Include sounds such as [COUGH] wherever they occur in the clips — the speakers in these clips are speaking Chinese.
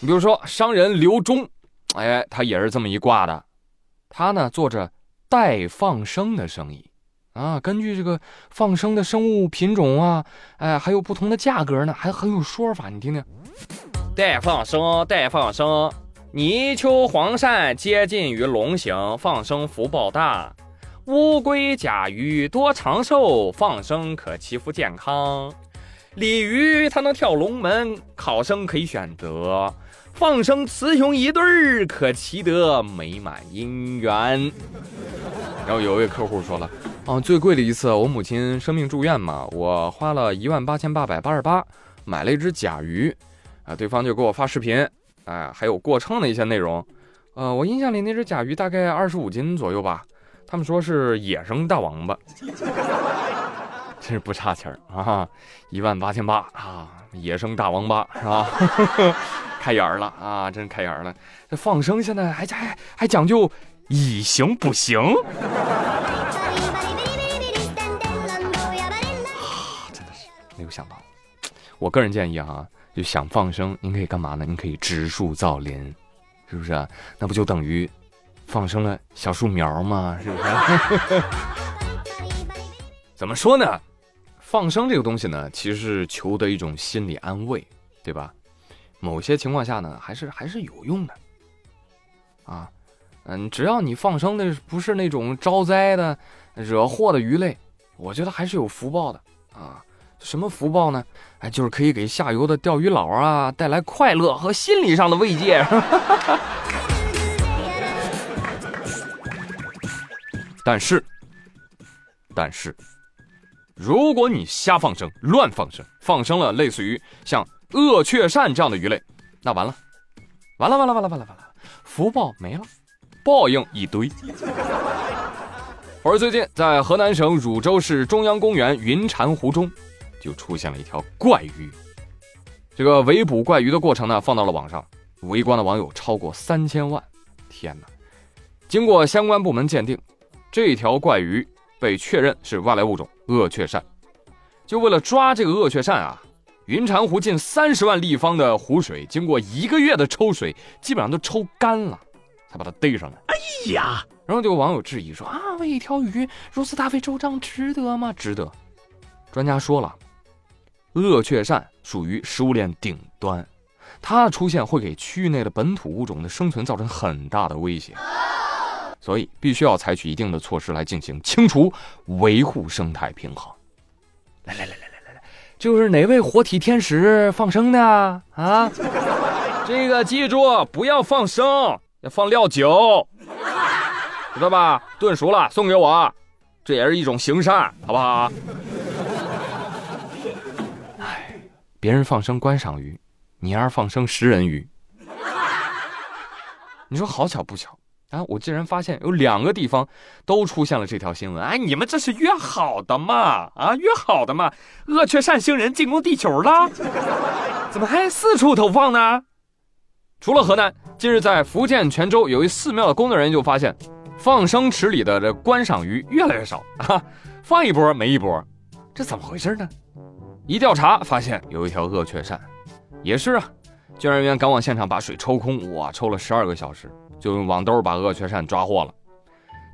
你比如说商人刘忠，哎，他也是这么一挂的，他呢做着代放生的生意，啊，根据这个放生的生物品种啊，哎，还有不同的价格呢，还很有说法，你听听。代放生，代放生，泥鳅、黄鳝接近于龙形，放生福报大；乌龟、甲鱼多长寿，放生可祈福健康；鲤鱼它能跳龙门，考生可以选择。放生雌雄一对儿，可祈得美满姻缘。然后有一位客户说了，啊，最贵的一次，我母亲生病住院嘛，我花了一万八千八百八十八买了一只甲鱼，啊，对方就给我发视频，哎，还有过秤的一些内容，呃，我印象里那只甲鱼大概二十五斤左右吧，他们说是野生大王八，[LAUGHS] 真是不差钱儿啊，一万八千八啊，野生大王八是吧？[LAUGHS] 开眼了啊！真开眼了。这放生现在还还还讲究以形补形，啊，真的是没有想到。我个人建议哈，就想放生，您可以干嘛呢？您可以植树造林，是不是啊？那不就等于放生了小树苗吗？是不是？[LAUGHS] 怎么说呢？放生这个东西呢，其实是求得一种心理安慰，对吧？某些情况下呢，还是还是有用的，啊，嗯，只要你放生的不是那种招灾的、惹祸的鱼类，我觉得还是有福报的啊。什么福报呢？哎，就是可以给下游的钓鱼佬啊带来快乐和心理上的慰藉。[LAUGHS] 但是，但是，如果你瞎放生、乱放生，放生了类似于像。鳄雀鳝这样的鱼类，那完了，完了，完了，完了，完了，完了，福报没了，报应一堆。而最近，在河南省汝州市中央公园云禅湖中，就出现了一条怪鱼。这个围捕怪鱼的过程呢，放到了网上，围观的网友超过三千万。天哪！经过相关部门鉴定，这条怪鱼被确认是外来物种鳄雀鳝。就为了抓这个鳄雀鳝啊！云禅湖近三十万立方的湖水，经过一个月的抽水，基本上都抽干了，才把它逮上来。哎呀！然后就有网友质疑说：“啊，为一条鱼如此大费周章，值得吗？值得。”专家说了，鳄雀鳝属于食物链顶端，它的出现会给区域内的本土物种的生存造成很大的威胁，所以必须要采取一定的措施来进行清除，维护生态平衡。来来来来。就是哪位活体天使放生的啊？啊，这个记住不要放生，要放料酒，知道吧？炖熟了送给我，这也是一种行善，好不好？哎，别人放生观赏鱼，你儿放生食人鱼，你说好巧不巧？啊！我竟然发现有两个地方都出现了这条新闻。哎，你们这是约好的吗？啊，约好的吗？鳄雀鳝星人进攻地球了？怎么还四处投放呢？除了河南，近日在福建泉州有一寺庙的工作人员就发现，放生池里的这观赏鱼越来越少啊，放一波没一波，这怎么回事呢？一调查发现有一条鳄雀鳝，也是啊，救援人员赶往现场把水抽空，哇，抽了十二个小时。就用网兜把鳄雀鳝抓获了。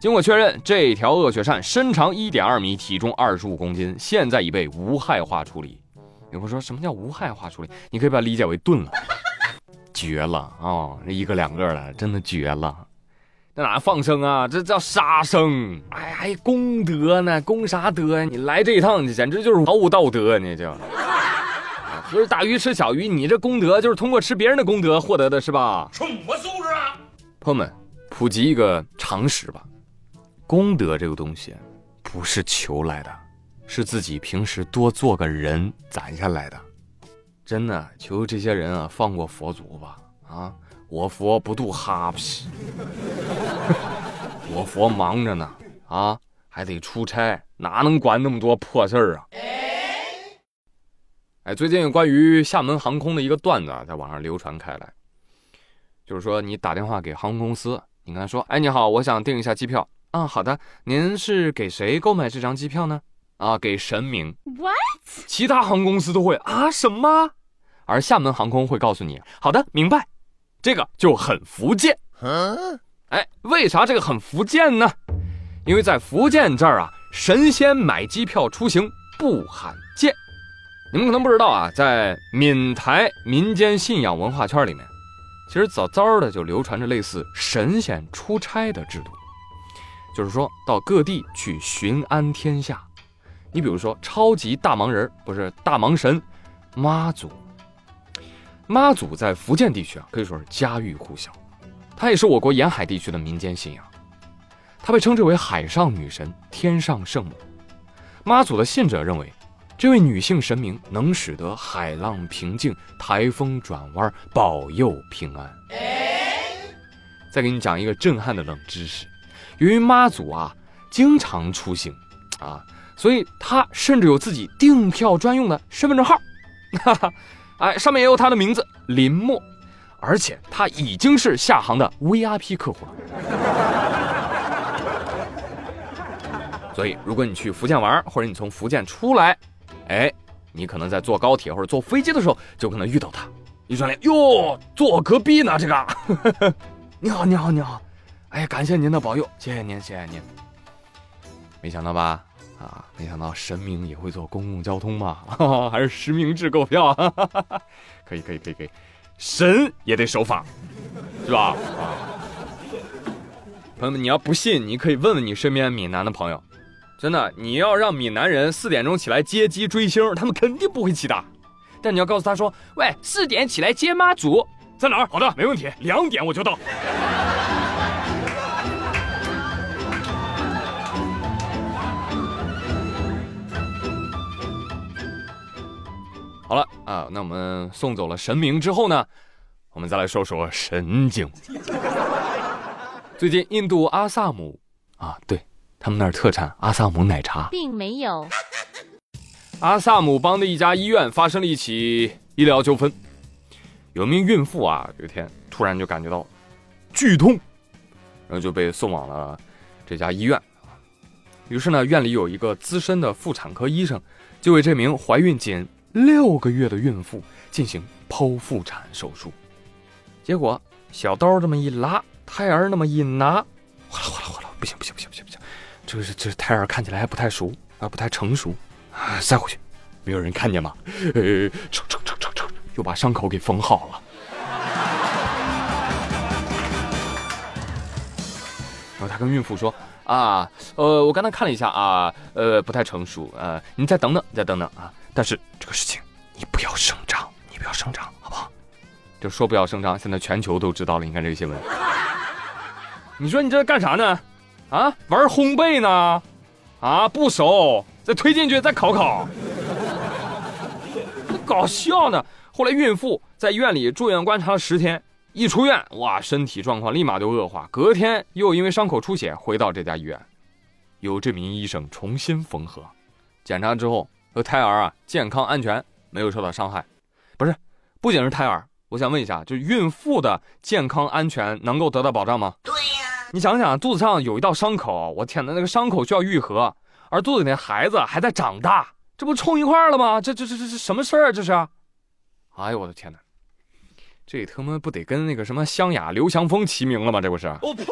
经过确认，这条鳄雀鳝身长一点二米，体重二十五公斤，现在已被无害化处理。有人说什么叫无害化处理？你可以把它理解为炖了，[LAUGHS] 绝了啊！这一个两个的，真的绝了。那哪放生啊？这叫杀生！哎，还功德呢？功啥德呀？你来这一趟，你简直就是毫无道德，你就。不是大鱼吃小鱼，你这功德就是通过吃别人的功德获得的，是吧？什么素质啊！朋友们，普及一个常识吧，功德这个东西不是求来的，是自己平时多做个人攒下来的。真的，求这些人啊放过佛祖吧！啊，我佛不渡哈皮，[LAUGHS] 我佛忙着呢，啊，还得出差，哪能管那么多破事儿啊？哎，最近关于厦门航空的一个段子啊在网上流传开来。就是说，你打电话给航空公司，你跟他说：“哎，你好，我想订一下机票。”啊，好的，您是给谁购买这张机票呢？啊，给神明。What？其他航空公司都会啊什么？而厦门航空会告诉你：“好的，明白。”这个就很福建。嗯哎，为啥这个很福建呢？因为在福建这儿啊，神仙买机票出行不罕见。你们可能不知道啊，在闽台民间信仰文化圈里面，其实早早的就流传着类似神仙出差的制度，就是说到各地去巡安天下。你比如说超级大忙人，不是大忙神，妈祖。妈祖在福建地区啊，可以说是家喻户晓，它也是我国沿海地区的民间信仰。她被称之为海上女神、天上圣母。妈祖的信者认为，这位女性神明能使得海浪平静、台风转弯，保佑平安。再给你讲一个震撼的冷知识：由于妈祖啊经常出行啊，所以她甚至有自己订票专用的身份证号，哈哈，哎，上面也有她的名字林默，而且她已经是下航的 VIP 客户了。所以，如果你去福建玩，或者你从福建出来，你可能在坐高铁或者坐飞机的时候，就可能遇到他。一转脸，哟，坐隔壁呢，这个。[LAUGHS] 你好，你好，你好。哎呀，感谢您的保佑，谢谢您，谢谢您。没想到吧？啊，没想到神明也会坐公共交通嘛？[LAUGHS] 还是实名制购票？哈 [LAUGHS] 哈可以，可以，可以，可以。神也得守法，是吧？朋友们，你要不信，你可以问问你身边闽南的朋友。真的，你要让闽南人四点钟起来接机追星，他们肯定不会起的。但你要告诉他说：“喂，四点起来接妈祖，在哪儿？”好的，没问题，两点我就到。好了啊，那我们送走了神明之后呢，我们再来说说神经。最近，印度阿萨姆啊，对。他们那儿特产阿萨姆奶茶，并没有。阿萨姆邦的一家医院发生了一起医疗纠纷，有名孕妇啊，有一天突然就感觉到剧痛，然后就被送往了这家医院。于是呢，院里有一个资深的妇产科医生，就为这名怀孕仅六个月的孕妇进行剖腹产手术。结果小刀这么一拉，胎儿那么一拿，哗啦哗啦哗啦，不行不行不行不行不行！这个这胎儿看起来还不太熟啊，不太成熟啊，塞回去，没有人看见吗？呃，抽抽抽抽抽，又把伤口给缝好了。然后他跟孕妇说：“啊，呃，我刚才看了一下啊，呃，不太成熟，呃，你再等等，你再等等啊。但是这个事情你不要声张，你不要声张，好不好？就说不要声张，现在全球都知道了。你看这个新闻，[LAUGHS] 你说你这干啥呢？”啊，玩烘焙呢？啊，不熟，再推进去再烤烤。搞笑呢！后来孕妇在医院里住院观察了十天，一出院，哇，身体状况立马就恶化。隔天又因为伤口出血回到这家医院，由这名医生重新缝合。检查之后，和胎儿啊健康安全，没有受到伤害。不是，不仅是胎儿，我想问一下，就孕妇的健康安全能够得到保障吗？对。你想想，肚子上有一道伤口，我天哪，那个伤口需要愈合，而肚子里那孩子还在长大，这不冲一块了吗？这这这这这什么事儿？这是？哎呦我的天哪，这他妈不得跟那个什么湘雅刘翔峰齐名了吗？这不是？我呸！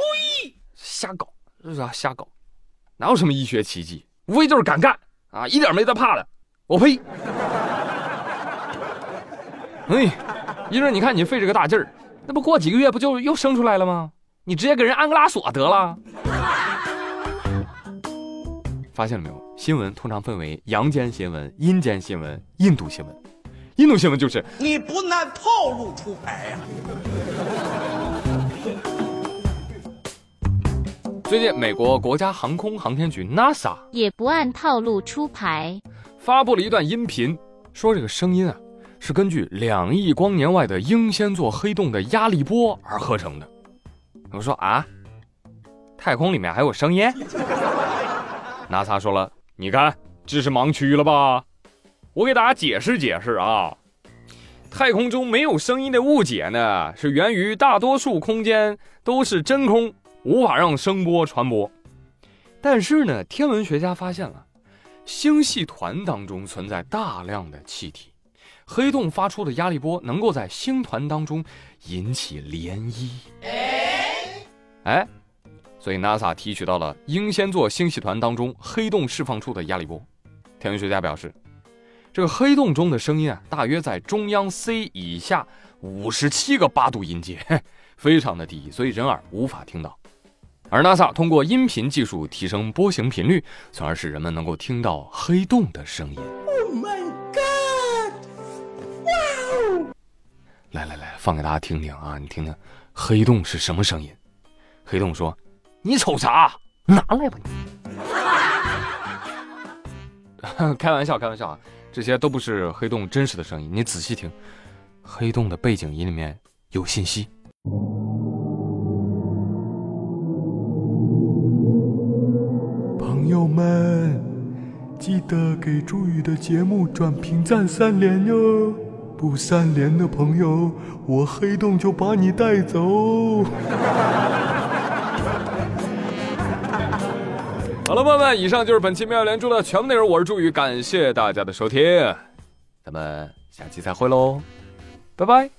瞎搞，这是瞎搞，哪有什么医学奇迹？无非就是敢干啊，一点没得怕的。我呸！[LAUGHS] 哎，医生，你看你费这个大劲儿，那不过几个月不就又生出来了吗？你直接给人安个拉锁得了。发现了没有？新闻通常分为阳间新闻、阴间新闻、印度新闻。印度新闻就是你不按套路出牌呀。最近，美国国家航空航天局 NASA 也不按套路出牌，发布了一段音频，说这个声音啊是根据两亿光年外的英仙座黑洞的压力波而合成的。我说啊，太空里面还有声音？[LAUGHS] NASA 说了，你看这是盲区了吧？我给大家解释解释啊，太空中没有声音的误解呢，是源于大多数空间都是真空，无法让声波传播。但是呢，天文学家发现了，星系团当中存在大量的气体。黑洞发出的压力波能够在星团当中引起涟漪。哎，所以 NASA 提取到了英仙座星系团当中黑洞释放出的压力波。天文学家表示，这个黑洞中的声音啊，大约在中央 C 以下五十七个八度音阶，非常的低，所以人耳无法听到。而 NASA 通过音频技术提升波形频率，从而使人们能够听到黑洞的声音。Oh my God！来来来，放给大家听听啊！你听听，黑洞是什么声音？黑洞说：“你瞅啥？拿来吧你！” [LAUGHS] 开玩笑，开玩笑啊！这些都不是黑洞真实的声音，你仔细听，黑洞的背景音里面有信息。朋友们，记得给朱宇的节目转评赞三连哟！不三连的朋友，我黑洞就把你带走。好了，朋友们，以上就是本期妙连珠的全部内容。我是朱宇，感谢大家的收听，咱们下期再会喽，拜拜。